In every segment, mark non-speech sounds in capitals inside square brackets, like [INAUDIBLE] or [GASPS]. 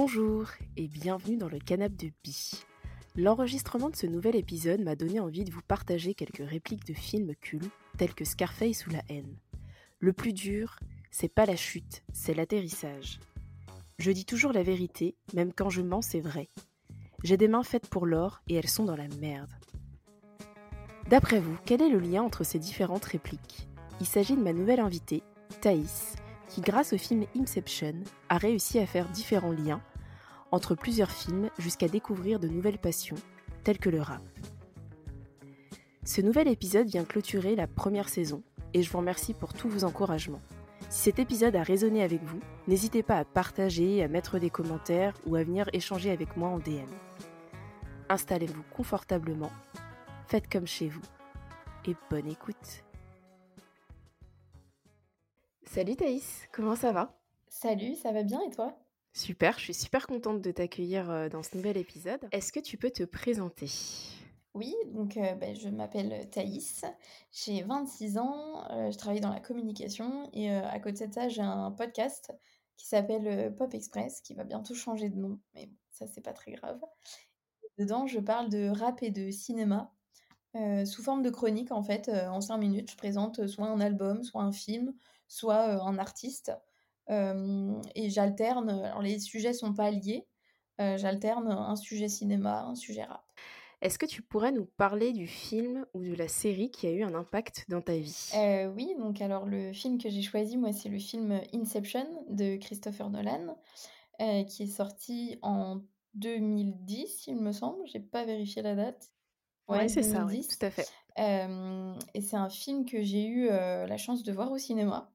Bonjour et bienvenue dans le canap de Bi. L'enregistrement de ce nouvel épisode m'a donné envie de vous partager quelques répliques de films cultes tels que Scarface ou La haine. Le plus dur, c'est pas la chute, c'est l'atterrissage. Je dis toujours la vérité, même quand je mens, c'est vrai. J'ai des mains faites pour l'or et elles sont dans la merde. D'après vous, quel est le lien entre ces différentes répliques? Il s'agit de ma nouvelle invitée, Thaïs, qui grâce au film Inception a réussi à faire différents liens entre plusieurs films jusqu'à découvrir de nouvelles passions, telles que le rap. Ce nouvel épisode vient clôturer la première saison et je vous remercie pour tous vos encouragements. Si cet épisode a résonné avec vous, n'hésitez pas à partager, à mettre des commentaires ou à venir échanger avec moi en DM. Installez-vous confortablement, faites comme chez vous et bonne écoute. Salut Thaïs, comment ça va? Salut, ça va bien et toi? Super, je suis super contente de t'accueillir euh, dans ce nouvel épisode. Est-ce que tu peux te présenter? Oui, donc euh, ben, je m'appelle Thaïs, j'ai 26 ans, euh, je travaille dans la communication et euh, à côté de ça, j'ai un podcast qui s'appelle euh, Pop Express qui va bientôt changer de nom, mais bon, ça c'est pas très grave. Dedans, je parle de rap et de cinéma euh, sous forme de chronique en fait. euh, en 5 minutes, je présente soit un album, soit un film, soit euh, un artiste. Et j'alterne, alors les sujets sont pas liés, j'alterne un sujet cinéma, un sujet rap. Est-ce que tu pourrais nous parler du film ou de la série qui a eu un impact dans ta vie? Euh, oui, donc alors le film que j'ai choisi, moi, c'est le film Inception de Christopher Nolan, euh, qui est sorti en 2010, il me semble. J'ai pas vérifié la date. Ouais, Ouais, c'est ça, oui, 2010. tout à fait. Euh, et c'est un film que j'ai eu la chance de voir au cinéma.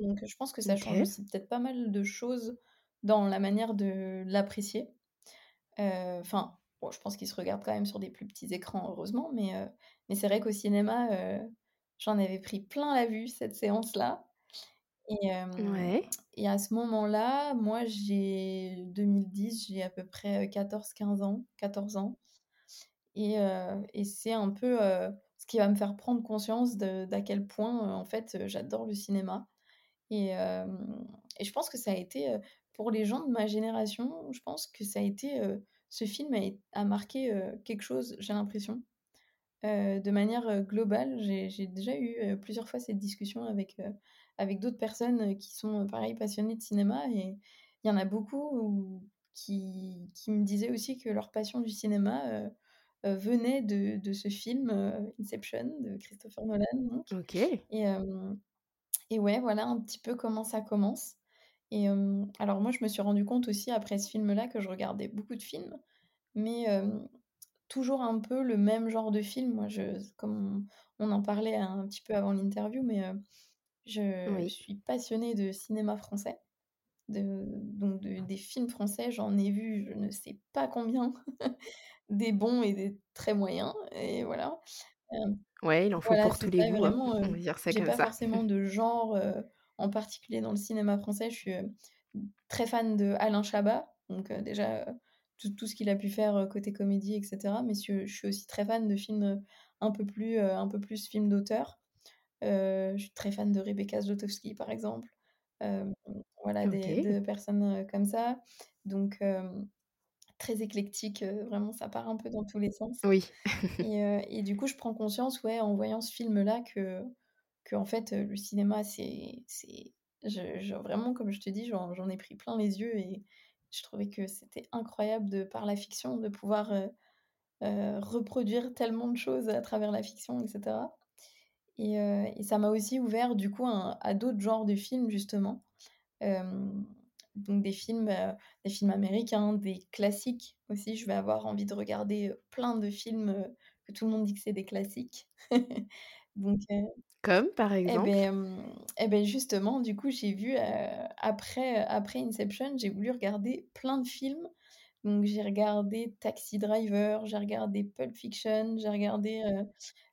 Donc je pense que ça change aussi peut-être pas mal de choses dans la manière de l'apprécier. Euh, Enfin, bon, je pense qu'il se regarde quand même sur des plus petits écrans, heureusement, mais, euh, mais c'est vrai qu'au cinéma, euh, j'en avais pris plein la vue cette séance-là. Et, Ouais. et à ce moment-là, moi, j'ai 2010, j'ai à peu près 14-15 ans, 14 ans. Et, et c'est un peu ce qui va me faire prendre conscience d'à quel point, en fait, j'adore le cinéma. Et, et je pense que ça a été, pour les gens de ma génération, je pense que ça a été, ce film a, a marqué quelque chose, j'ai l'impression. Euh, de manière globale, j'ai déjà eu euh, plusieurs fois cette discussion avec, euh, avec d'autres personnes qui sont, pareil, passionnées de cinéma. Et il y en a beaucoup où- qui, qui me disaient aussi que leur passion du cinéma venait de, de ce film Inception de Christopher Nolan. donc. Ok. Et, et ouais, voilà un petit peu comment ça commence. Et euh, alors moi, je me suis rendu compte aussi après ce film-là que je regardais beaucoup de films, mais euh, toujours un peu le même genre de film. Moi, je, comme on, on en parlait un petit peu avant l'interview, mais euh, je Oui. suis passionnée de cinéma français. De, donc de- des films français, j'en ai vu je ne sais pas combien, [LAUGHS] des bons et des très moyens, et voilà. Euh, Ouais, il en faut voilà, pour tous les goûts, hein. vraiment, On euh, va dire ça j'ai comme pas ça. forcément de genre euh, en particulier dans le cinéma français. Je suis euh, très fan de Alain Chabat, donc déjà tout, tout ce qu'il a pu faire côté comédie, etc. Mais je, je suis aussi très fan de films un peu plus, un peu plus films d'auteur. Je suis très fan de Rebecca Zlotowski, par exemple. Voilà, des, Ok. de personnes comme ça. Donc, très éclectique, euh, vraiment, ça part un peu dans tous les sens. Oui. [LAUGHS] Et, euh, et du coup, je prends conscience, ouais, en voyant ce film-là, que, que en fait, le cinéma, c'est, c'est, je, je- vraiment, comme je te dis, j'en, j'en ai pris plein les yeux et je trouvais que c'était incroyable de par la fiction de pouvoir euh, reproduire tellement de choses à travers la fiction, etc. Et, et ça m'a aussi ouvert du coup un- à d'autres genres de films justement. Donc des films, euh, des films américains, des classiques aussi. Je vais avoir envie de regarder plein de films euh, que tout le monde dit que c'est des classiques. [LAUGHS] Donc, euh, Comme par eh exemple? ben, euh, eh ben justement, du coup, j'ai vu après, après Inception, j'ai voulu regarder plein de films. Donc j'ai regardé Taxi Driver, j'ai regardé Pulp Fiction, j'ai regardé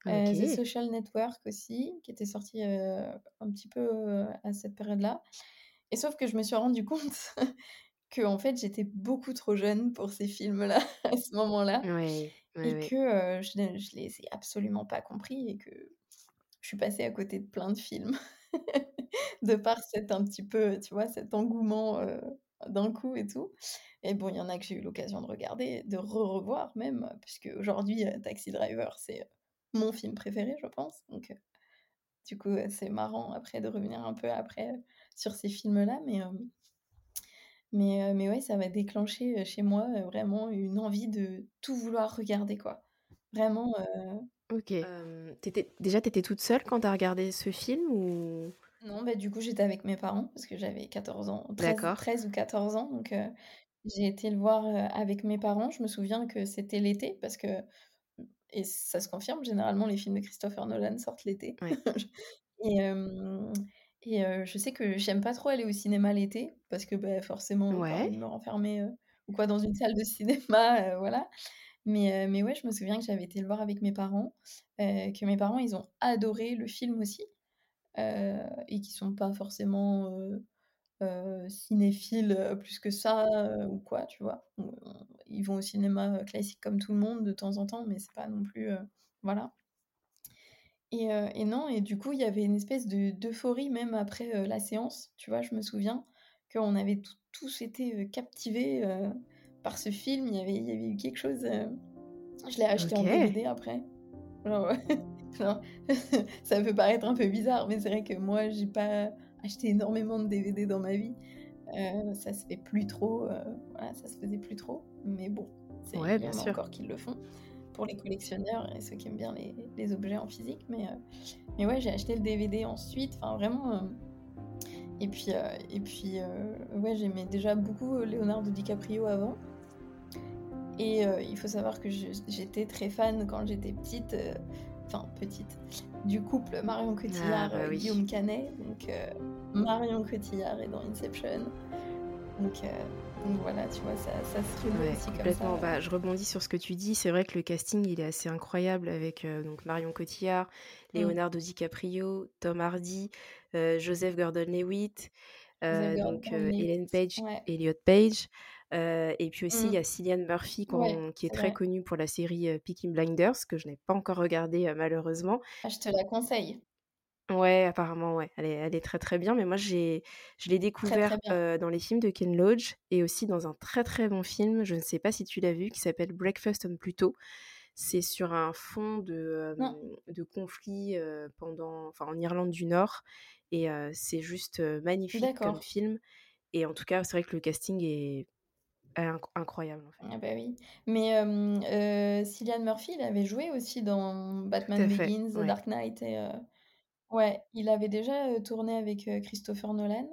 euh, The. Social Network aussi, qui était sorti un petit peu à cette période-là. Et sauf que je me suis rendu [LAUGHS] compte que en fait j'étais beaucoup trop jeune pour ces films-là [LAUGHS] à ce moment-là et que euh, je, ne- les ai absolument pas compris et que je suis passée à côté de plein de films [LAUGHS] de par cet un petit peu, tu vois, cet engouement euh, d'un coup et tout. Et bon, il y en a que j'ai eu l'occasion de regarder, de re-revoir même, puisque aujourd'hui, Taxi Driver, c'est mon film préféré, je pense. Donc, du coup, c'est marrant après de revenir un peu après sur ces films-là, mais mais, mais ouais, ça va déclencher chez moi vraiment une envie de tout vouloir regarder, quoi. Vraiment. Ok. déjà, tu étais toute seule quand tu as regardé ce film ou? Non, bah, du coup, j'étais avec mes parents parce que j'avais 14 ans, 13, 13 ou 14 ans. Donc, j'ai été le voir avec mes parents. Je me souviens que c'était l'été parce que, et ça se confirme, généralement, les films de Christopher Nolan sortent l'été. [LAUGHS] et, et je sais que j'aime pas trop aller au cinéma l'été parce que bah, forcément, j'ai envie de me renfermer ou quoi dans une salle de cinéma, voilà. Mais, mais ouais, je me souviens que j'avais été le voir avec mes parents, que mes parents, ils ont adoré le film aussi, et qui sont pas forcément cinéphiles plus que ça ou quoi, tu vois. Ils vont au cinéma classique comme tout le monde de temps en temps, mais c'est pas non plus. voilà. Et, et, non, et du coup, il y avait une espèce d'euphorie même après la séance, tu vois, je me souviens qu'on avait tous été captivés par ce film, il y avait, il y avait eu quelque chose. Euh, je l'ai acheté en DVD après. Genre, [LAUGHS] [LAUGHS] ça peut paraître un peu bizarre, mais c'est vrai que moi, j'ai pas acheté énormément de DVD dans ma vie. Euh, ça se fait plus trop. Euh, voilà, ça se faisait plus trop. Mais bon, c'est ouais, bien sûr. encore qu'ils le font pour les collectionneurs et ceux qui aiment bien les, les objets en physique. Mais, mais ouais, j'ai acheté le DVD ensuite. Enfin, vraiment. et puis, et puis ouais, j'aimais déjà beaucoup Leonardo DiCaprio avant. Et euh, il faut savoir que j'étais très fan quand j'étais petite, euh, enfin petite, du couple Marion Cotillard et ah, bah Guillaume Canet. Donc euh, Marion Cotillard est dans Inception. Donc, voilà, tu vois, ça, ça se relie aussi comme ça. Bah, je rebondis sur ce que tu dis. C'est vrai que le casting, il est assez incroyable avec donc Marion Cotillard, mm. Leonardo DiCaprio, Tom Hardy, Joseph Gordon-Lewitt, donc Ellen Page, Elliot Page. Euh, et puis aussi, il y a Cillian Murphy qui est, très connue pour la série euh, Peaky Blinders, que je n'ai pas encore regardée euh, malheureusement. Ah, je te la conseille. Ouais, apparemment, ouais. Elle est, elle est très très bien. Mais moi, j'ai, je l'ai découvert dans les films de Ken Loach et aussi dans un très très bon film, je ne sais pas si tu l'as vu, qui s'appelle Breakfast on Pluto. C'est sur un fond de, de conflit pendant, enfin, en Irlande du Nord. Et c'est juste magnifique comme film. Et en tout cas, c'est vrai que le casting est incroyable en fait. Ah bah oui. Mais euh, Cillian Murphy, il avait joué aussi dans Batman Begins, The Dark Knight. Et, ouais, il avait déjà tourné avec Christopher Nolan.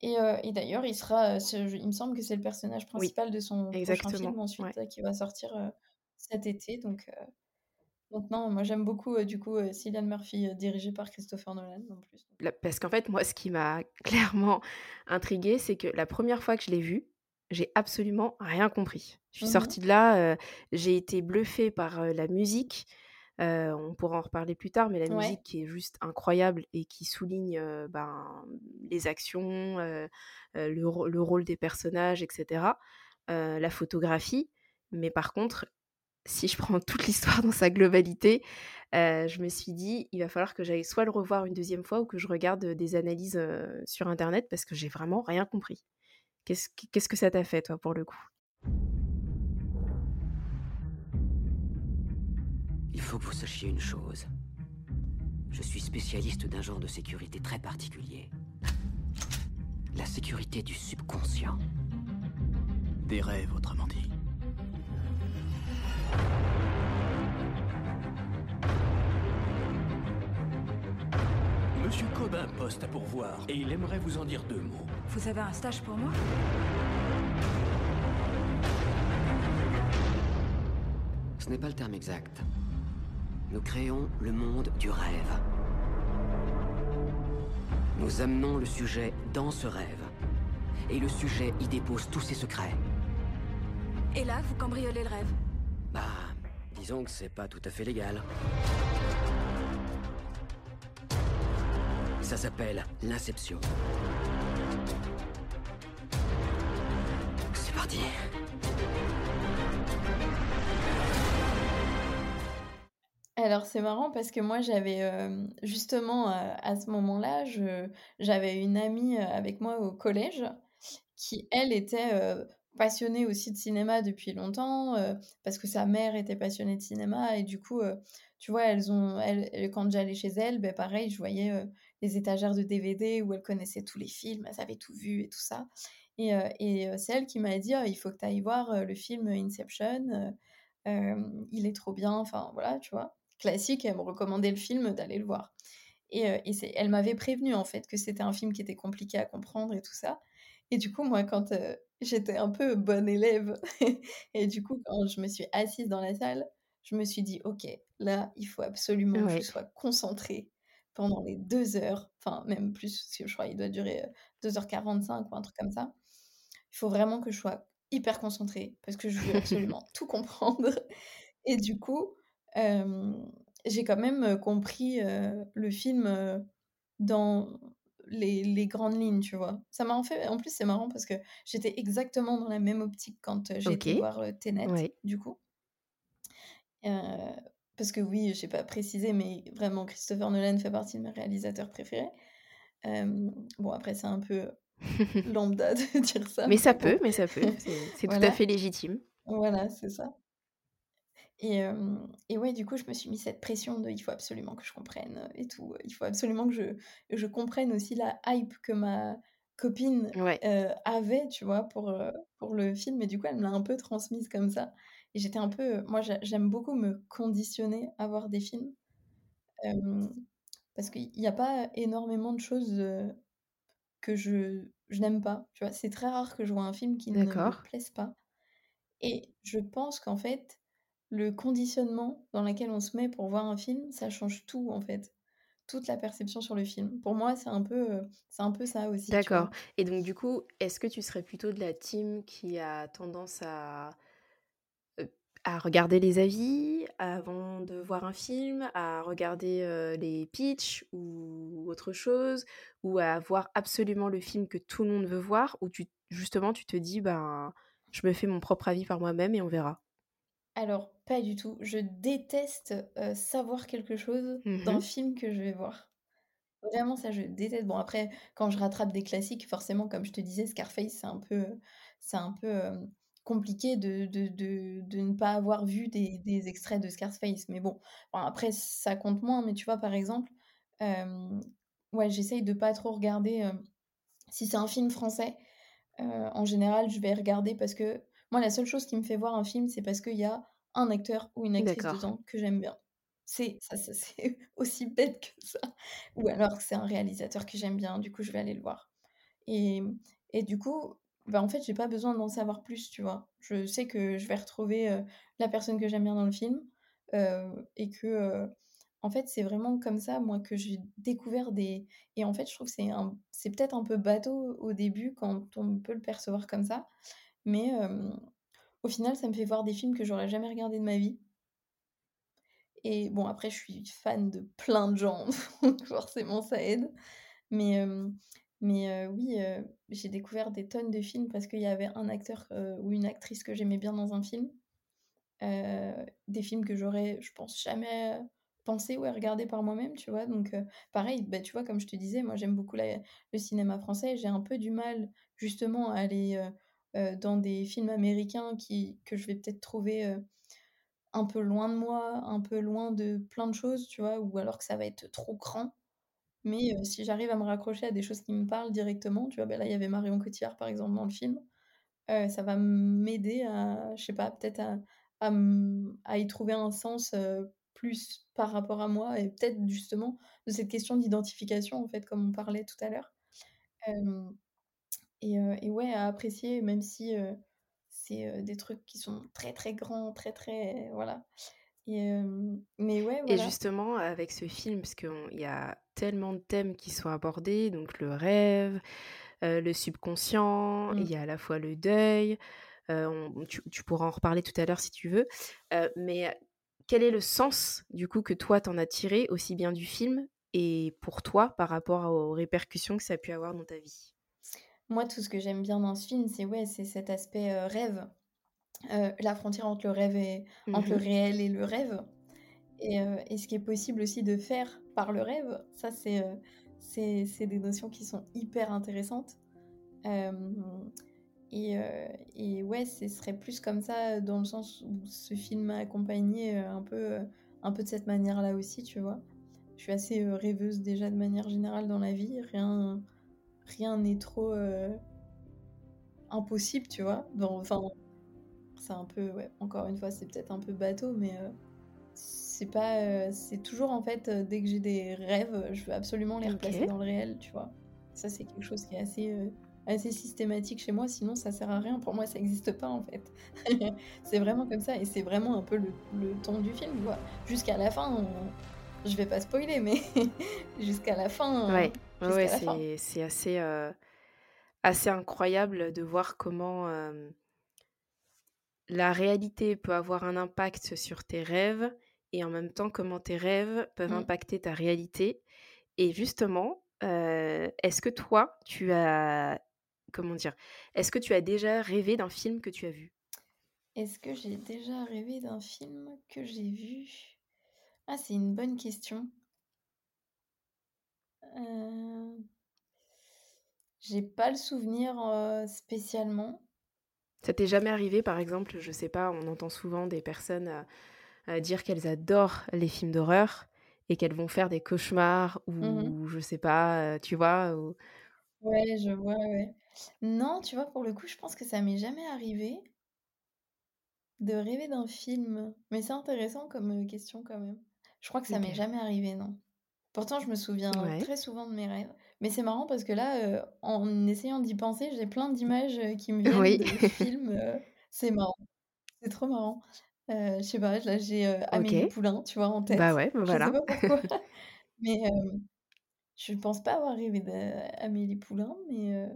Et, et d'ailleurs, il sera, il me semble que c'est le personnage principal de son prochain film ensuite qui va sortir cet été. Donc, donc non, moi j'aime beaucoup du coup Cillian Murphy dirigé par Christopher Nolan en plus. parce qu'en fait, moi, ce qui m'a [LAUGHS] clairement intrigué, c'est que la première fois que je l'ai vu, j'ai absolument rien compris. Je suis mmh sortie de là, j'ai été bluffée par la musique. On pourra en reparler plus tard, mais la musique qui est juste incroyable et qui souligne ben, les actions, le, rôle des personnages, etc. la photographie. Mais par contre, si je prends toute l'histoire dans sa globalité, je me suis dit, il va falloir que j'aille soit le revoir une deuxième fois ou que je regarde des analyses sur Internet parce que j'ai vraiment rien compris. Qu'est-ce que ça t'a fait, toi, pour le coup? Faut que vous sachiez une chose. Je suis spécialiste d'un genre de sécurité très particulier. La sécurité du subconscient. Des rêves, autrement dit. Monsieur Cobin poste à pourvoir et il aimerait vous en dire deux mots. Vous avez un stage pour moi? Ce n'est pas le terme exact. Nous créons le monde du rêve. Nous amenons le sujet dans ce rêve. Et le sujet y dépose tous ses secrets. Et là, vous cambriolez le rêve Bah, disons que c'est pas tout à fait légal. Ça s'appelle l'inception. C'est parti. Alors c'est marrant parce que moi j'avais justement à ce moment-là, j'avais une amie avec moi au collège qui elle était, passionnée aussi de cinéma depuis longtemps, parce que sa mère était passionnée de cinéma et du coup, tu vois, elles ont quand j'allais chez elles, beh, pareil, je voyais, les étagères de DVD où elles connaissaient tous les films, elles avaient tout vu et tout ça et c'est elle qui m'a dit: «Oh, il faut que tu ailles voir, le film Inception, il est trop bien», enfin voilà, tu vois? Classique, elle me recommandait le film, d'aller le voir. Et c'est elle m'avait prévenue, en fait, que c'était un film qui était compliqué à comprendre et tout ça. Et du coup, moi, quand, heu, j'étais un peu bonne élève [LAUGHS] et du coup, quand je me suis assise dans la salle, je me suis dit: «OK, là, il faut absolument que je sois concentrée pendant les 2 heures», enfin même plus, parce que je crois il doit durer, heu, 2:45 ou un truc comme ça. Il faut vraiment que je sois hyper concentrée parce que je veux [LAUGHS] absolument tout comprendre. Et du coup, j'ai quand même, compris, le film, dans les les grandes lignes, tu vois? Ça m'a en fait en plus, c'est marrant parce que j'étais exactement dans la même optique quand, j'ai été OK. voir, Tenet, Ouais. du coup. Parce que oui, j'ai pas précisé, mais vraiment Christopher Nolan fait partie de mes réalisateurs préférés. Bon après c'est un peu [LAUGHS] lambda [LAUGHS] de dire ça, Mais ça peut mais ça peut, c'est [LAUGHS] tout à fait légitime. Voilà, c'est ça. Et et ouais, du coup, je me suis mis cette pression de: «Il faut absolument que je comprenne, heu, et tout, il faut absolument que je je comprenne aussi la hype que ma copine, Ouais. heu, avait», tu vois? Pour, heu, pour le film et du coup, elle me l'a un peu transmise comme ça et j'étais un peu, moi j'ai j'aime beaucoup me conditionner à voir des films, parce qu'il y a pas énormément de choses, que je je n'aime pas, tu vois? C'est très rare que je vois un film qui ne me plaise pas et je pense qu'en fait, le conditionnement dans lequel on se met pour voir un film, ça change tout, en fait, toute la perception sur le film. Pour moi, c'est un peu, c'est un peu ça aussi, D'accord et donc du coup, est-ce que tu serais plutôt de la team qui a tendance à heu, à regarder les avis avant de voir un film, à regarder, heu, les pitchs ou autre chose? Ou à voir absolument le film que tout le monde veut voir? Ou tu justement, tu te dis: «Ben, je me fais mon propre avis par moi-même et on verra»? Alors, pas du tout. Je déteste, savoir quelque chose Mmh d'un mh. film que je vais voir. Vraiment ça, je déteste. Bon après, quand je rattrape des classiques, forcément, comme je te disais, Scarface, c'est un peu, c'est un peu, compliqué de de de de ne pas avoir vu des des extraits de Scarface. Mais bon, enfin après ça compte moins, mais tu vois, par exemple, ouais, j'essaye de pas trop regarder, si c'est un film français, en général, je vais regarder parce que moi, la seule chose qui me fait voir un film, c'est parce qu'il y a un acteur ou une actrice dedans que j'aime bien. C'est ça ça c'est [LAUGHS] aussi bête que ça. Ou alors que c'est un réalisateur que j'aime bien, du coup, je vais aller le voir et et du coup, bah, en fait, j'ai pas besoin d'en savoir plus, tu vois? Je sais que je vais retrouver, la personne que j'aime bien dans le film, et que, en fait, c'est vraiment comme ça, moi, que j'ai découvert des et en fait, je trouve que c'est un c'est peut-être un peu bateau au début quand on peut le percevoir comme ça, mais au final, ça me fait voir des films que j'aurais jamais regardés de ma vie et bon, après, je suis fan de plein de gens, [LAUGHS] donc forcément, ça aide. Mais mais oui, j'ai découvert des tonnes de films parce qu'il y avait un acteur, ou une actrice que j'aimais bien dans un film. Des films que j'aurais, je pense, jamais pensé, ouais, regarder par moi-même, tu vois? Donc pareil, bah, tu vois, comme je te disais, moi, j'aime beaucoup le cinéma français. J'ai un peu du mal, justement, à aller, dans des films américains qui que je vais peut-être trouver, heu, un peu loin de moi, un peu loin de plein de choses, tu vois? Ou alors que ça va être trop grand. Mais heu, si j'arrive à me raccrocher à des choses qui me parlent directement, tu vois? Bah, là, il y avait Marion Cotillard, par exemple, dans le film. Ça va m'aider à je sais pas, peut-être à à y trouver un sens, plus par rapport à moi et peut-être justement de cette question d'identification, en fait, comme on parlait tout à l'heure. Et et ouais, à apprécier même si, c'est, des trucs qui sont très, très grands, très, très voilà et mais ouais, Et voilà. justement, avec ce film, parce qu'on il y a tellement de thèmes qui sont abordés, donc le rêve, le subconscient, il Mmh. y a à la fois le deuil, on tu tu pourras en reparler tout à l'heure si tu veux. Mais quel est le sens, du coup, que toi, tu en as tiré, aussi bien du film et pour toi, par rapport aux répercussions que ça a pu avoir dans ta vie? Moi, tout ce que j'aime bien dans ce film, c'est ouais, c'est cet aspect, heu, rêve, heu, la frontière entre le rêve et Mmh entre le mh. réel et le rêve et heu et ce qui est possible aussi de faire par le rêve, ça c'est, c'est des notions qui sont hyper intéressantes. Et, euh, et ouais, ce serait plus comme ça dans le sens où ce film m'a accompagnée euh, un peu, euh, un peu de cette manière-là aussi, tu vois. Je suis assez euh, rêveuse déjà de manière générale dans la vie. Rien rien n'est trop euh, impossible, tu vois. Enfin, c'est un peu, ouais, encore une fois, c'est peut-être un peu bateau, mais euh, c'est pas, euh, c'est toujours en fait, dès que j'ai des rêves, je veux absolument les replacer dans le réel, tu vois. Ça, c'est quelque chose qui est assez, assez systématique chez moi, sinon ça sert à rien. Pour moi, ça n'existe pas en fait. [LAUGHS] c'est vraiment comme ça, et c'est vraiment un peu le, le ton du film, tu vois. Jusqu'à la fin, on- je vais pas spoiler, mais [LAUGHS] jusqu'à la fin, Ouais, ouais, c'est c'est assez, euh, assez incroyable de voir comment euh, la réalité peut avoir un impact sur tes rêves et en même temps comment tes rêves peuvent Mm. impacter ta réalité. Et justement, euh, est-ce que toi, tu as, comment dire, est-ce que tu as déjà rêvé d'un film que tu as vu? Est-ce que j'ai déjà rêvé d'un film que j'ai vu? Ah, c'est une bonne question. Euh, J'ai pas le souvenir euh, spécialement. Ça t'est jamais arrivé, par exemple, je sais pas, on entend souvent des personnes euh, dire qu'elles adorent les films d'horreur et qu'elles vont faire des cauchemars ou je sais pas, tu vois, ou- Ouais, je vois, ouais. Non, tu vois, pour le coup, je pense que ça m'est jamais arrivé de rêver d'un film. Mais c'est intéressant comme question quand même. Je crois que ça m'est Ok. jamais arrivé, non. Pourtant, je me souviens Ouais. très souvent de mes rêves. Mais c'est marrant parce que là, euh, en essayant d'y penser, j'ai plein d'images euh, qui me [LAUGHS] viennent Oui. de [LAUGHS] films. euh, c'est marrant, c'est trop marrant. Euh, je sais pas, là j'ai Amélie Ok. Poulain, tu vois, en Bah tête. ouais, bah Je sais voilà. pas pourquoi, [LAUGHS] mais euh, je pense pas avoir rêvé d'Amélie Poulain, mais, euh,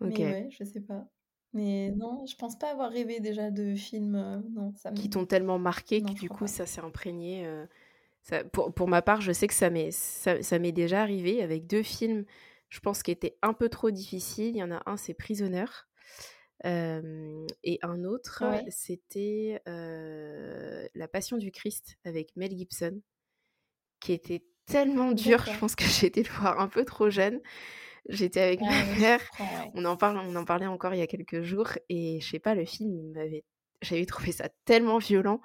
Ok. mais ouais, je sais pas. Mais non, je pense pas avoir rêvé déjà de films. euh, non, ça Qui me... t'ont tellement marqué Non, que je du crois coup pas. ça s'est imprégné. euh, ça- pour, pour ma part, je sais que ça m'est ça, ça m'est déjà arrivé avec deux films, je pense, qui étaient un peu trop difficiles. Il y en a un, c'est Prisoner. euh, et un autre, Ouais, c'était euh, La Passion du Christ avec Mel Gibson, qui était tellement dur. Je pense que [LAUGHS] j'ai été le voir un peu trop jeune. J'étais avec ma ouais, mère. ouais. On en parle, on en parlait encore il y a quelques jours et je sais pas, le film, il m'avait, j'avais trouvé ça tellement violent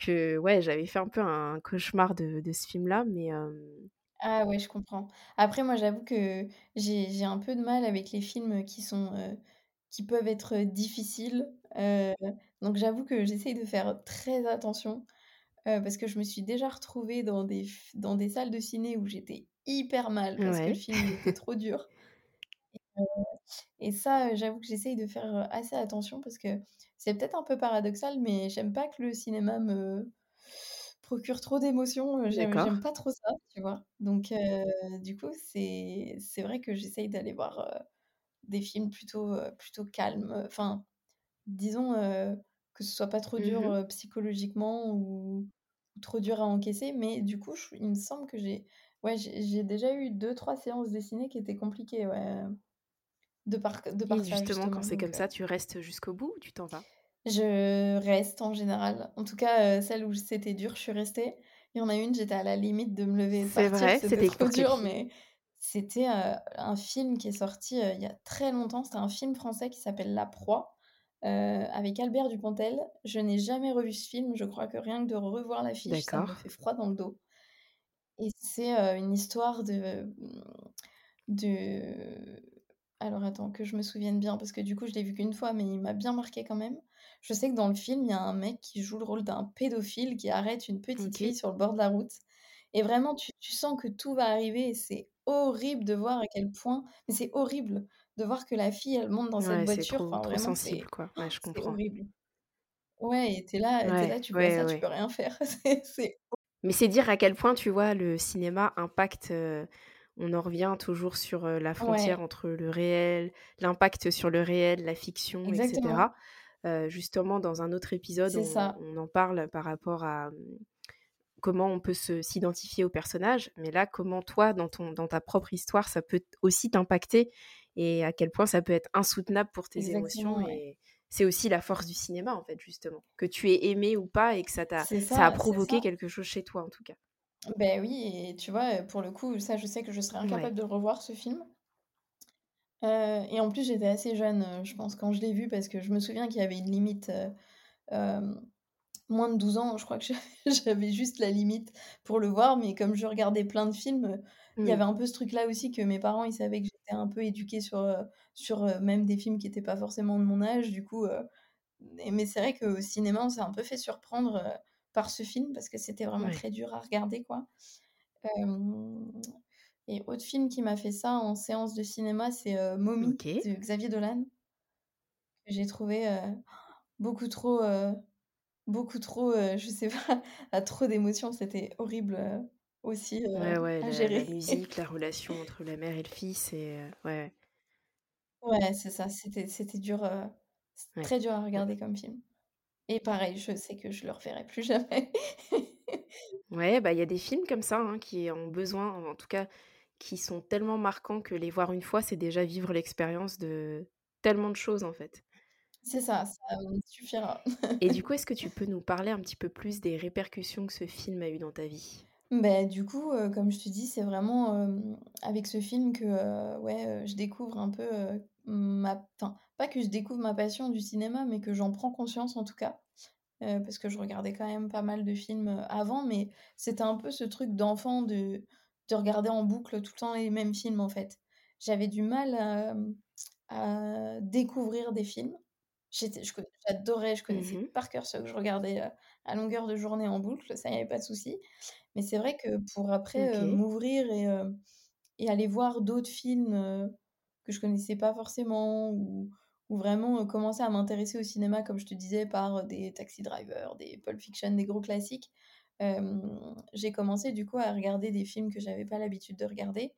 que ouais, j'avais fait un peu un cauchemar de, de ce film-là, mais euh, Ah ouais, je comprends. Après, moi, j'avoue que j'ai j'ai un peu de mal avec les films qui sont euh, qui peuvent être difficiles. Euh, donc, j'avoue que j'essaye de faire très attention euh, parce que je me suis déjà retrouvée dans des f- dans des salles de ciné où j'étais hyper mal parce que le ouais, film il était trop dur. [LAUGHS] Et ça, j'avoue que j'essaye de faire assez attention parce que c'est peut-être un peu paradoxal, mais j'aime pas que le cinéma me procure trop d'émotions. J'aime, pas trop ça, tu vois? Donc, euh, du coup, c'est, c'est vrai que j'essaye d'aller voir euh, des films plutôt, euh, plutôt calmes. Enfin, disons que ce soit pas trop dur Mhm. euh, psychologiquement ou, ou trop dur à encaisser. Mais du coup, je- il me semble que j'ai, ouais, j'ai j'ai déjà eu deux, trois séances de ciné qui étaient compliquées, ouais, de par, de Et justement, quand c'est comme euh, ça, tu restes jusqu'au bout ou tu t'en vas? Je reste en général. En tout cas, heu, celle où c'était dur, je suis restée. Il y en a une, j'étais à la limite de me lever et de C'est partir, vrai, c'était trop dur, mais c'était, heu, un film qui est sorti, il y a très longtemps. C'était un film français qui s'appelle La Proie, avec Albert Dupontel. Je n'ai jamais revu ce film, je crois que rien que de revoir l'affiche, ça me fait froid dans le dos et c'est, une histoire de, de alors attends, que je me souvienne bien, parce que du coup, je l'ai vu qu'une fois, mais il m'a bien marqué quand même. Je sais que dans le film, il y a un mec qui joue le rôle d'un pédophile qui arrête une petite fille sur le bord de la route. Et vraiment, tu, tu sens que tout va arriver et c'est horrible de voir à quel point, mais c'est horrible de voir que la fille, elle monte dans cette Ouais, c'est voiture. trop, Enfin, trop vraiment, sensible, c'est, quoi. Ouais, je [GASPS] c'est comprends. horrible. Ouais, et t'es là, là, tu vois ouais, ça, tu peux rien faire. [LAUGHS] C'est, c'est... Mais c'est dire à quel point, tu vois, le cinéma impacte. euh, on en revient toujours sur la frontière Ouais, entre le réel, l'impact sur le réel, la fiction, exactement. etc. Euh, justement, dans un autre épisode, on, ça. on en parle par rapport à hum, comment on peut se s'identifier au personnage, mais là, comment toi, dans ton, dans ta propre histoire, ça peut aussi t'impacter et à quel point ça peut être insoutenable pour tes émotions Exactement, ouais. et c'est aussi la force du cinéma en fait justement que tu aies aimé ou pas et que ça t'a ça a provoqué ça. quelque chose chez toi en tout cas. Ben oui, et tu vois, pour le coup, ça, je sais que je serais Ouais. incapable de le revoir, ce film. Heu et en plus, j'étais assez jeune, heu, je pense, quand je l'ai vu parce que je me souviens qu'il y avait une limite, heu, hem, moins de 12 ans, je crois que j'avais [LAUGHS] j'avais juste la limite pour le voir, mais comme je regardais plein de films, heu, il y avait Oui, un peu ce truc-là aussi que mes parents, ils savaient que j'étais un peu éduquée sur, heu, sur, heu, même des films qui étaient pas forcément de mon âge, du coup, heu mais mais c'est vrai qu'au cinéma, on s'est un peu fait surprendre, heu, par ce film parce que c'était vraiment ouais. très dur à regarder, quoi. Et autre film qui m'a fait ça en séance de cinéma, c'est, Momie OK. de Xavier Dolan, j'ai trouvé, beaucoup trop, beaucoup trop, je sais pas, [LAUGHS] à trop d'émotions. C'était horrible, aussi, heu, Ouais, ouais, à la la gérer. musique, la [LAUGHS] relation entre la mère et le fils et ouais, Ouais, c'est ça, c'était c'était dur, très dur à regarder comme film et pareil, je sais que je le reverrai plus [LAUGHS] jamais. Ouais, bah, il y a des films comme ça, hein, qui ont besoin, en tout cas, qui sont tellement marquants que les voir une fois, c'est déjà vivre l'expérience de tellement de choses, en fait. C'est ça, ça suffira. Et du [LAUGHS] coup, est-ce que tu peux nous parler un petit peu plus des répercussions que ce film a eu dans ta vie? Beh, du coup, heu, comme je te dis, c'est vraiment, avec ce film que, ouais, je découvre un peu, ma enfin, pas que je découvre ma passion du cinéma, mais que j'en prends conscience en tout cas. Heu, parce que je regardais quand même pas mal de films, heu, avant, mais c'était un peu ce truc d'enfant de de regarder en boucle tout le temps les mêmes films, en fait. J'avais du mal à, mmh, à découvrir des films. J'étais je j'adorais, je connaissais Mmh par cœur ceux que je regardais, heu, à longueur de journée en boucle, ça, il y avait pas de souci. Mais c'est vrai que pour après, m'ouvrir et et aller voir d'autres films, que je connaissais pas forcément ou vraiment, heu, commencer à m'intéresser au cinéma comme je te disais par, heu, des Taxi Driver, des Pulp Fiction, des gros classiques. J'ai commencé du coup à regarder des films que j'avais pas l'habitude de regarder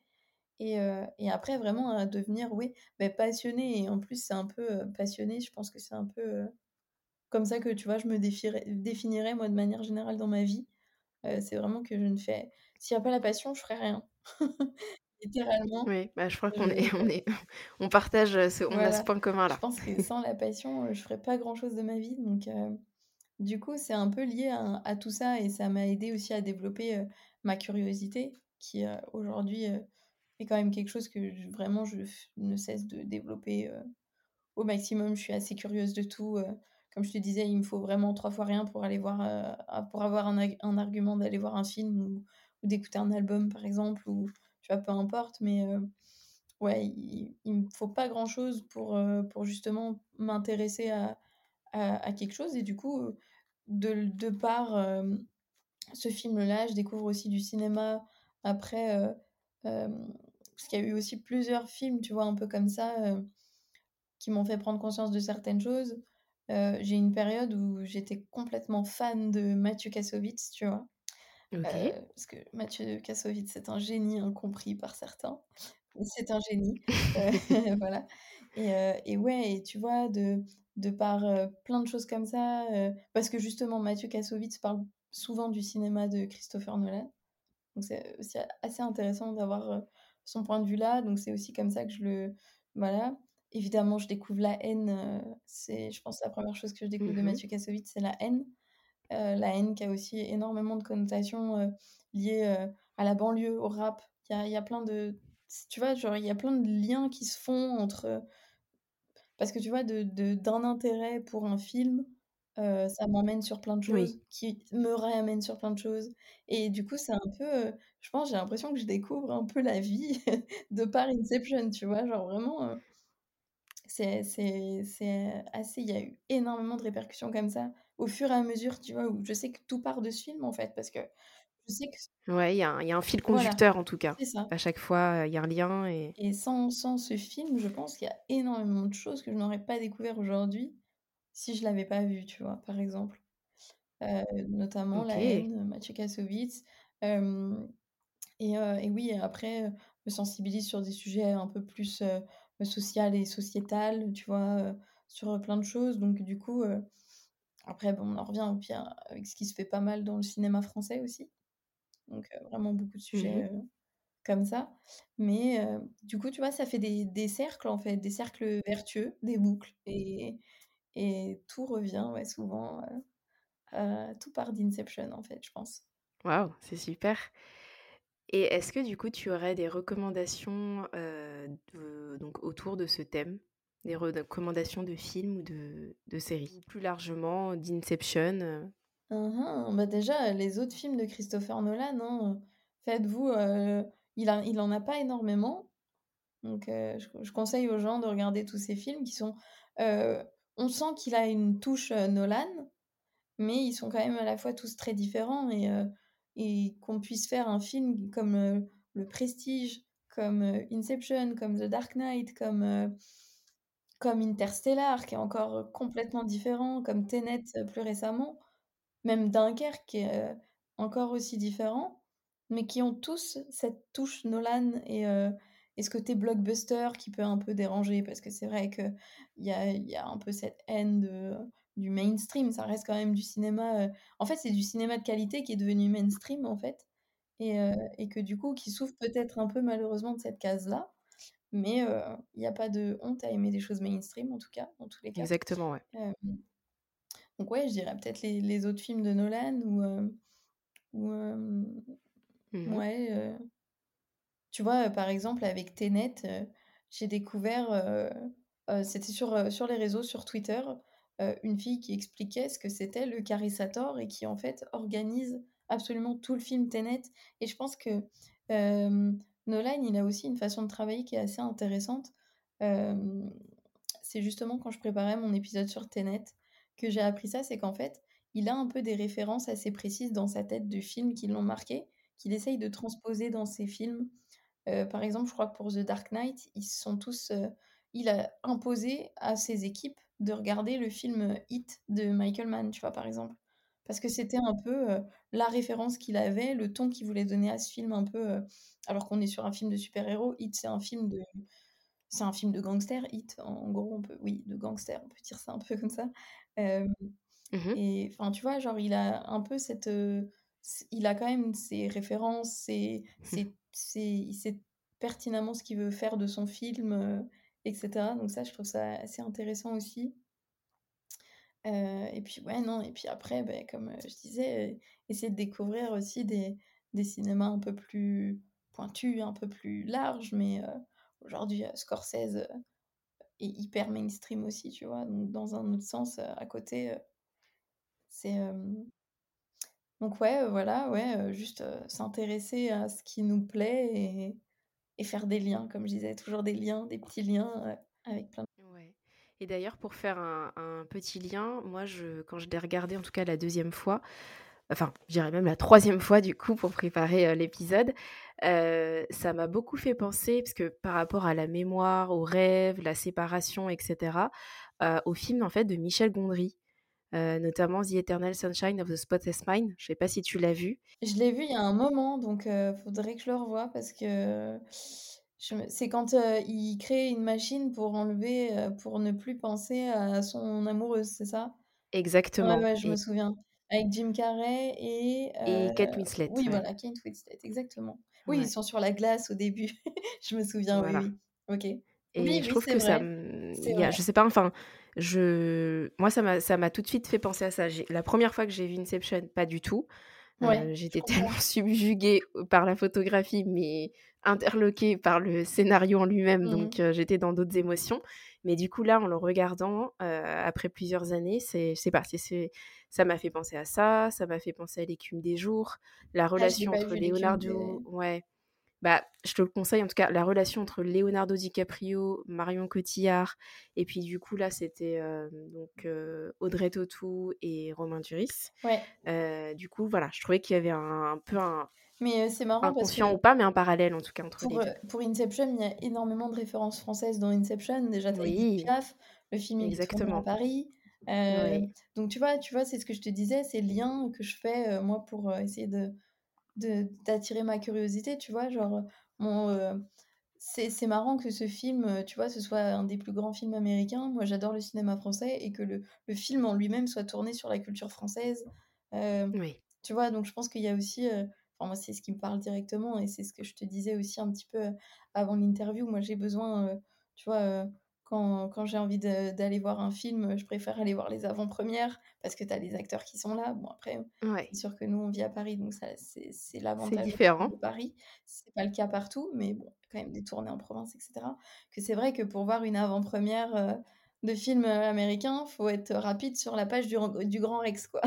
et et après vraiment à devenir, oui, beh, passionnée et en plus c'est un peu, heu, passionnée, je pense que c'est un peu, comme ça que, tu vois, je me définirais moi de manière générale dans ma vie. C'est vraiment que je ne fais s'il y a pas la passion, je ferais rien. [LAUGHS] Littéralement, Oui, bah, je crois qu'on je est on est [LAUGHS] on partage, ce on a ce point je commun-là. pense que sans la passion, heu, je ferais pas grand-chose de ma vie donc heu, du coup, c'est un peu lié à à tout ça et ça m'a aidé aussi à développer, ma curiosité qui, aujourd'hui, est quand même quelque chose que je vraiment je ne cesse de développer, au maximum. Je suis assez curieuse de tout, comme je te disais, il me faut vraiment 3 fois rien pour aller voir, pour avoir un argument d'aller voir un film ou ou d'écouter un album, par exemple ou tu vois, peu importe mais Ouais, il me faut pas grand-chose pour, pour justement m'intéresser à à quelque chose et du coup, de de par, ce film-là, je découvre aussi du cinéma après, parce qu'il y a eu aussi plusieurs films, tu vois, un peu comme ça, qui m'ont fait prendre conscience de certaines choses. J'ai une période où j'étais complètement fan de Mathieu Kassovitz, tu vois? Heu, parce que Mathieu Kassovitz, c'est un génie incompris par certains. [LAUGHS] C'est un génie, heu, [LAUGHS] voilà et et ouais et tu vois, de de par, heu, plein de choses comme ça, parce que justement Mathieu Kassovitz parle souvent du cinéma de Christopher Nolan, donc c'est aussi assez intéressant d'avoir, son point de vue là, donc c'est aussi comme ça que je le voilà. Évidemment, je découvre La Haine, c'est je pense la première chose que je découvre de Mmh Mathieu Kassovitz, c'est La Haine. Heu, la haine qui a aussi énormément de connotations, heu, liées, heu, à la banlieue, au rap. Il y a y a plein de tu vois, genre, il y a plein de liens qui se font entre, parce que tu vois, de de d'un intérêt pour un film, ça m'emmène sur plein de Oui. choses, qui me réamènent sur plein de choses et du coup, c'est un peu, je pense, j'ai l'impression que je découvre un peu la vie [LAUGHS] de par Inception, tu vois? Genre vraiment, c'est c'est assez il y a eu énormément de répercussions comme ça, au fur et à mesure, tu vois? Où je sais que tout part de ce film, en fait, parce que je sais que Ouais, il y a un il y a un fil voilà, conducteur en tout cas. c'est ça À chaque fois, il y a un lien et et sans sans ce film, je pense qu'il y a énormément de choses que je n'aurais pas découvert aujourd'hui, si je l'avais pas vu, tu vois? Par exemple, notamment La. Haine, Mathieu Kassovitz, et et oui après, me sensibilise sur des sujets un peu plus, social et sociétal, tu vois? Sur, plein de choses donc du coup, après bon, on en revient au pire avec ce qui se fait pas mal dans le cinéma français aussi, donc vraiment beaucoup de Mmh sujets, Comme ça, mais du coup, tu vois, ça fait des des cercles, en fait, des cercles vertueux, des boucles et et tout revient, ouais, souvent, tout part d'Inception, en fait, je pense. Waouh, c'est super Et est-ce que du coup, tu aurais des recommandations, donc autour de ce thème? Des recommandations de films ou de de séries? Plus largement d'Inception, Bah, déjà, les autres films de Christopher Nolan, hein, faites-vous, heu, il a il en a pas énormément, donc je je conseille aux gens de regarder tous ces films qui sont, on sent qu'il a une touche, Nolan, mais ils sont quand même à la fois tous très différents et qu'on puisse faire un film comme, Le Prestige, comme, Inception, comme The Dark Knight, comme, comme Interstellar qui est encore, complètement différent, comme Tenet, plus récemment, même Dunkerque qui est, encore aussi différent, mais qui ont tous cette touche Nolan et ce côté blockbuster qui peut un peu déranger parce que c'est vrai qu'il y a y a un peu cette haine du mainstream. Ça reste quand même du cinéma, en fait, c'est du cinéma de qualité qui est devenu mainstream, en fait et que du coup, qui souffre peut-être un peu malheureusement de cette case-là, mais heu, il y a pas de honte à aimer des choses mainstream en tout cas, dans tous les cas. Exactement, ouais. Hem, donc ouais, je dirais peut-être les les autres films de Nolan ou hem, Mmh ouais, tu vois, par exemple avec Tenet, j'ai découvert, c'était sur, les réseaux, sur Twitter, une fille qui expliquait ce que c'était le Carisator et qui en fait organise absolument tout le film Tenet et je pense que, Nolan, il a aussi une façon de travailler qui est assez intéressante. C'est justement quand je préparais mon épisode sur Tenet que j'ai appris ça, c'est qu'en fait, il a un peu des références assez précises dans sa tête de films qui l'ont marqué, qu'il essaye de transposer dans ses films. Par exemple, je crois que pour The Dark Knight, ils sont tous, il a imposé à ses équipes de regarder le film, Heat de Michael Mann, tu vois, par exemple. Parce que c'était un peu, la référence qu'il avait, le ton qu'il voulait donner à ce film un peu, heu alors qu'on est sur un film de super-héros, Heat, c'est un film de c'est un film de gangster, Heat, en gros, on peut oui, de gangster, on peut dire ça un peu comme ça. Mmh et enfin, tu vois, genre, il a un peu cette, heu, c il a quand même ses références, ses ses ses il sait pertinemment ce qu'il veut faire de son film, heu et cetera. Donc ça, je trouve ça assez intéressant aussi. Heu et puis ouais, non et puis après, beh, comme, heu, je disais, heu, essayer de découvrir aussi des des cinémas un peu plus pointus, un peu plus larges, mais aujourd'hui, Scorsese, est hyper mainstream aussi, tu vois? Donc dans un autre sens, à côté, c'est, donc ouais, voilà, ouais, juste, s'intéresser à ce qui nous plaît et et faire des liens, comme je disais, toujours des liens, des petits liens, avec plein de et d'ailleurs pour faire un petit lien, moi quand je l'ai regardé en tout cas la deuxième fois, enfin je dirais même la troisième fois du coup pour préparer, heu, l'épisode, heu, ça m'a beaucoup fait penser parce que par rapport à la mémoire, aux rêves, la séparation et cetera, heu, au film en fait de Michel Gondry, notamment The Eternal Sunshine of the Spotless Mind. Je sais pas si tu l'as vu? Je l'ai vu il y a un moment, donc heu, faudrait que je le revoie parce que je c'est quand, heu, il crée une machine pour enlever, heu, pour ne plus penser à son amoureuse, c'est ça? Ouais, Exactement ouais, je me et souviens. Avec Jim Carrey et et Kate Winslet, oui, ouais. voilà, Kate Winslet, exactement. Oui, ils Ouais, sont sur la glace au début. [LAUGHS] Je me souviens, oui, voilà. oui. OK. Et Oui, je oui, trouve c'est que ça, vrai, c'est il y a vrai. je sais pas, enfin, je moi, ça m'a ça m'a tout de suite fait penser à ça. J'ai la première fois que j'ai vu Inception, pas du tout. Ouais, je j'étais tellement comprends. [LAUGHS] subjuguée, par la photographie, mais interloquée par le scénario en lui-même, Mmh donc heu, j'étais dans d'autres émotions. Mais du coup, là, en le regardant, heu, après plusieurs années, c'est je sais pas, c'est c'est ça m'a fait penser à ça, ça m'a fait penser à L'écume des jours, la Ah, relation entre des Leonardo ouais. Bah, je te le conseille en tout cas, la relation entre Leonardo DiCaprio, Marion Cotillard et puis du coup là c'était, hem, donc Audrey Tautou et Romain Duris. ouais. Du coup voilà, je trouvais qu'il y avait un un peu un Mais heu, c'est marrant parce inconscient que ou pas, mais un parallèle en tout cas entre les Pour, heu, 2. pour Inception, il y a énormément de références françaises dans Inception. Déjà, tu as Édith Oui, Piaf, le film, tourné à exactement. Paris. Oui. donc tu vois tu vois, c'est ce que je te disais, ces liens que je fais, heu, moi, pour, heu, essayer de d'attirer ma curiosité, tu vois? Genre, mon, heu, c'est marrant que ce film, tu vois, ce soit un des plus grands films américains. Moi, j'adore le cinéma français et que le le film en lui-même soit tourné sur la culture française. Oui. tu vois? Donc je pense qu'il y a aussi, enfin moi, c'est ce qui me parle directement et c'est ce que je te disais aussi un petit peu, heu, avant l'interview. Moi, j'ai besoin, heu, tu vois, heu, Quand, quand j'ai envie d'aller voir un film, je préfère aller voir les avant-premières parce que tu as les acteurs qui sont là. Bon, après, Ouais. c'est sûr que nous, on vit à Paris, donc ça, c'est l'avantage différent. de Paris. C'est pas le cas partout, mais bon, quand même des tournées en province, etc. Que c'est vrai que pour voir une avant-première euh, de film euh, américain, faut être rapide sur la page du, du Grand Rex, quoi.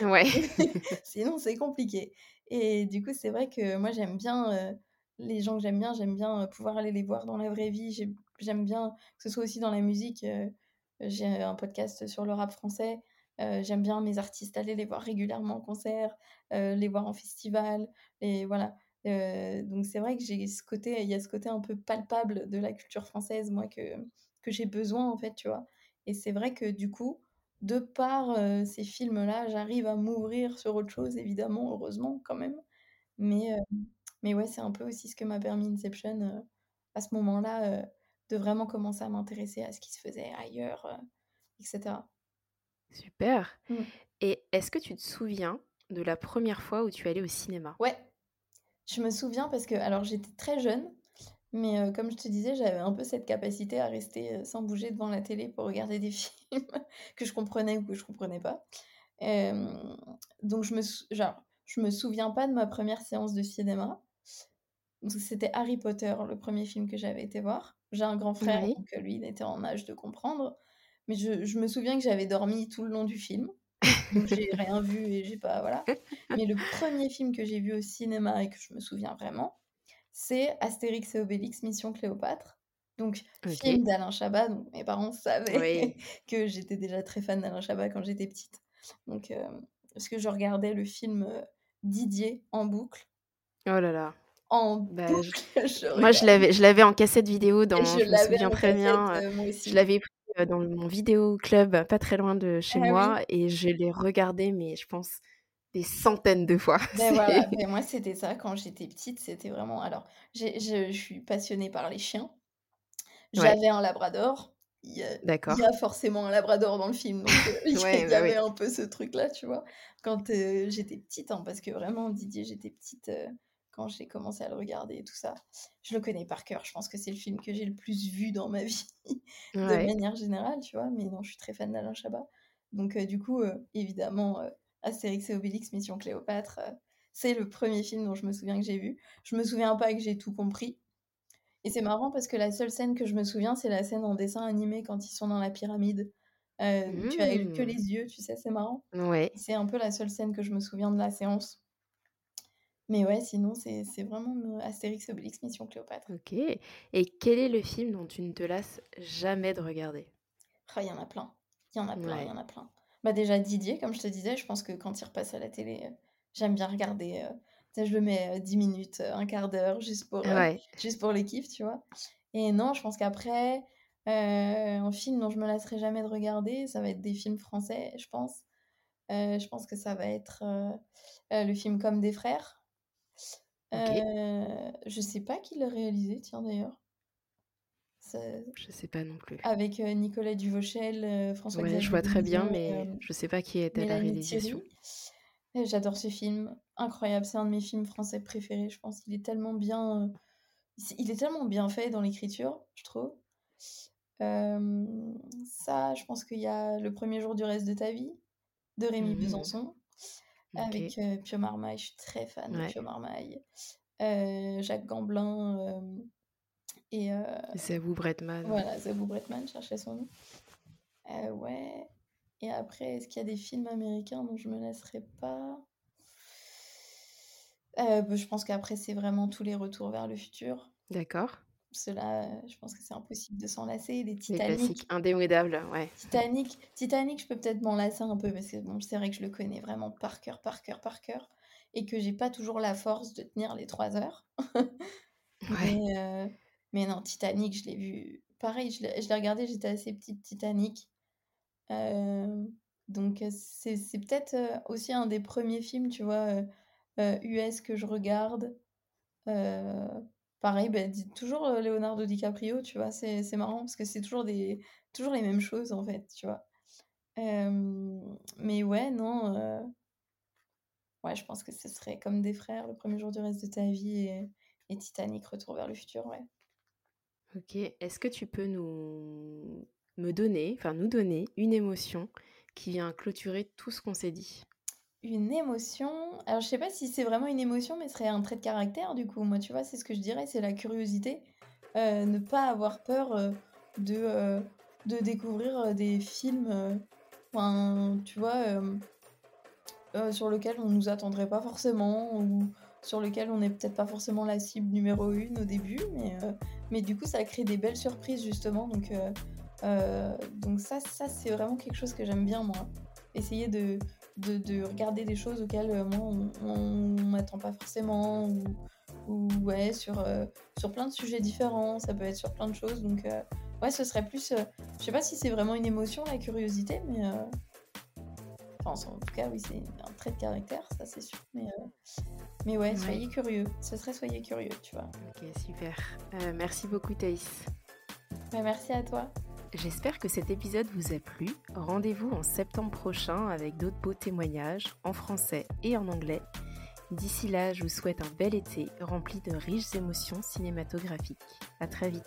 Ouais. [LAUGHS] [LAUGHS] Sinon, c'est compliqué. Et du coup, c'est vrai que moi, j'aime bien euh, les gens que j'aime bien, j'aime bien euh, pouvoir aller les voir dans la vraie vie. J'ai- J'aime bien que ce soit aussi dans la musique. euh, J'ai un podcast sur le rap français. j'aime bien mes artistes aller les voir régulièrement en concert, les voir en festival. Et voilà. Donc, c'est vrai que j'ai ce côté, il y a ce côté un peu palpable de la culture française, moi, que, que j'ai besoin, en fait, tu vois. Et c'est vrai que du coup, de par euh, ces films-là, j'arrive à m'ouvrir sur autre chose, évidemment, heureusement quand même. Mais, euh, mais ouais, c'est un peu aussi ce que m'a permis Inception euh, à ce moment-là, de vraiment commencer à m'intéresser à ce qui se faisait ailleurs, etc. Super. Mm. Et est-ce que tu te souviens de la première fois où tu es allé au cinéma? Ouais, je me souviens parce que, alors j'étais très jeune, mais euh, comme je te disais, j'avais un peu cette capacité à rester euh, sans bouger devant la télé pour regarder des [LAUGHS] films que je comprenais ou que je comprenais pas. Euh, donc je me, sou- genre, je me souviens pas de ma première séance de cinéma. Donc, C'était Harry Potter, le premier film que j'avais été voir. J'ai un grand frère, Oui. donc euh, lui, il était en âge de comprendre. Mais je, je me souviens que j'avais dormi tout le long du film. Donc j'ai rien vu et j'ai pas. Voilà. [LAUGHS] Mais le premier film que j'ai vu au cinéma et que je me souviens vraiment, c'est Astérix et Obélix Mission Cléopâtre. Donc, film d'Alain Chabat. Donc, mes parents savaient Oui. [LAUGHS] que j'étais déjà très fan d'Alain Chabat quand j'étais petite. Donc, euh, parce que je regardais le film euh, Didier en boucle. Oh là là. En Bah, boucle, [LAUGHS] je Moi, je l'avais, je l'avais en cassette vidéo dans, je je l'avais en très bien. euh, Je l'avais pris dans mon vidéo club, pas très loin de chez Ah oui. moi, et je l'ai regardé, mais je pense des centaines de fois. [LAUGHS] Ben voilà, C'est- ben moi c'était ça quand j'étais petite, c'était vraiment. Alors, je, je suis passionnée par les chiens. Ouais, J'avais un labrador. Il y a, il d'accord. y a forcément un labrador dans le film, donc euh, [LAUGHS] il y Ouais, il y bah avait oui. un peu ce truc-là, tu vois. Quand euh, j'étais petite, hein, parce que vraiment, Didier, j'étais petite euh, quand j'ai commencé à le regarder et tout ça. Je le connais par cœur. Je pense que c'est le film que j'ai le plus vu dans ma [LAUGHS] vie, de Ouais. manière générale, tu vois. Mais non, je suis très fan d'Alain Chabat. Donc, euh, du coup, euh, évidemment, euh, Astérix et Obélix, Mission Cléopâtre, euh, c'est le premier film dont je me souviens que j'ai vu. Je me souviens pas que j'ai tout compris. Et c'est marrant parce que la seule scène que je me souviens, c'est la scène en dessin animé quand ils sont dans la pyramide. Euh, tu as que Hmm. les yeux, tu sais, c'est marrant. Ouais. C'est un peu la seule scène que je me souviens de la séance. Mais ouais, sinon, c'est vraiment Astérix et Obélix, Mission Cléopâtre. Ok. Et quel est le film dont tu ne te lasses jamais de regarder? Ah, il y en a plein. Il y en a plein, il y en a plein. Bah déjà Didier, comme je te disais, je pense que quand il repasse à la télé, euh, j'aime bien regarder. euh, tu sais, je le mets euh, 10 minutes, euh, un quart d'heure, juste pour, euh, Ouais. juste pour le kiff, tu vois. Et non, je pense qu'après, euh, un film dont je me lasserai jamais de regarder, ça va être des films français, je pense. Euh, je pense que ça va être euh, euh, le film Comme des frères. Ok. Euh, je sais pas qui l'a réalisé, tiens d'ailleurs. Ça- Je sais pas non plus. Avec euh, Nicolas Duvauchel, euh, Ouais, François-Xavier je vois très bien, mais euh, je sais pas qui était à la réalisation. J'adore ce film, incroyable, c'est un de mes films français préférés, je pense. Il est tellement bien, euh, il est tellement bien fait dans l'écriture, je trouve. Ça, je pense qu'il y a Le premier jour du reste de ta vie de Rémi Mhm. Besançon avec Pio Marmaille. Je suis très fan de Ouais. Pio Marmaille. Jacques Gamblin et euh, vous, Bretman. voilà, Zabou Bretman, cherchais son nom. Euh, ouais. Et après, est-ce qu'il y a des films américains dont je me laisserai pas? Euh, bah, Je pense qu'après, c'est vraiment tous les retours vers le futur. D'accord. Cela, je pense que c'est impossible de s'en lasser. Les Les Titanic. classiques indémodables, ouais. Titanic, Titanic, je peux peut-être m'en lasser un peu parce que bon, c'est vrai que je le connais vraiment par cœur, par cœur, par cœur. Et que j'ai pas toujours la force de tenir les trois heures. [LAUGHS] Ouais. Mais, euh, mais non, Titanic, je l'ai vu. Pareil, je l'ai regardé, j'étais assez petite, Titanic. Euh, donc, c'est peut-être aussi un des premiers films, tu vois, US que je regarde. Pareil, bah, toujours Leonardo DiCaprio, tu vois, c'est marrant parce que c'est toujours, toujours les mêmes choses en fait, tu vois. Mais ouais, non. ouais, je pense que ce serait comme des frères, le premier jour du reste de ta vie et Titanic, Retour vers le futur, ouais. Ok, est-ce que tu peux nous me donner, enfin nous donner une émotion qui vient clôturer tout ce qu'on s'est dit? Une émotion, alors je sais pas si c'est vraiment une émotion, mais ce serait un trait de caractère du coup. Moi, tu vois, c'est ce que je dirais, c'est la curiosité. Euh, ne pas avoir peur euh, de, euh, de découvrir des films, enfin, tu vois, sur lesquels on nous attendrait pas forcément, sur lesquels on n'est peut-être pas forcément la cible numéro une au début, mais, euh, mais du coup, ça crée des belles surprises justement. Donc, euh, euh, donc ça, ça c'est vraiment quelque chose que j'aime bien, moi. Essayer de, de, de regarder des choses auxquelles moi, on, on m'attend pas forcément, ou, ou ouais, sur, sur plein de sujets différents, ça peut être sur plein de choses. Donc, ouais, ce serait plus. je sais pas si c'est vraiment une émotion, la curiosité, mais. En tout cas, oui, c'est un trait de caractère, ça c'est sûr. Mais, euh, mais ouais, Ouais. soyez curieux. Ce serait soyez curieux, tu vois. Ok, super. Euh, merci beaucoup Thaïs. Bah, merci à toi. J'espère que cet épisode vous a plu. Rendez-vous en septembre prochain avec d'autres beaux témoignages en français et en anglais. D'ici là, je vous souhaite un bel été rempli de riches émotions cinématographiques. À très vite.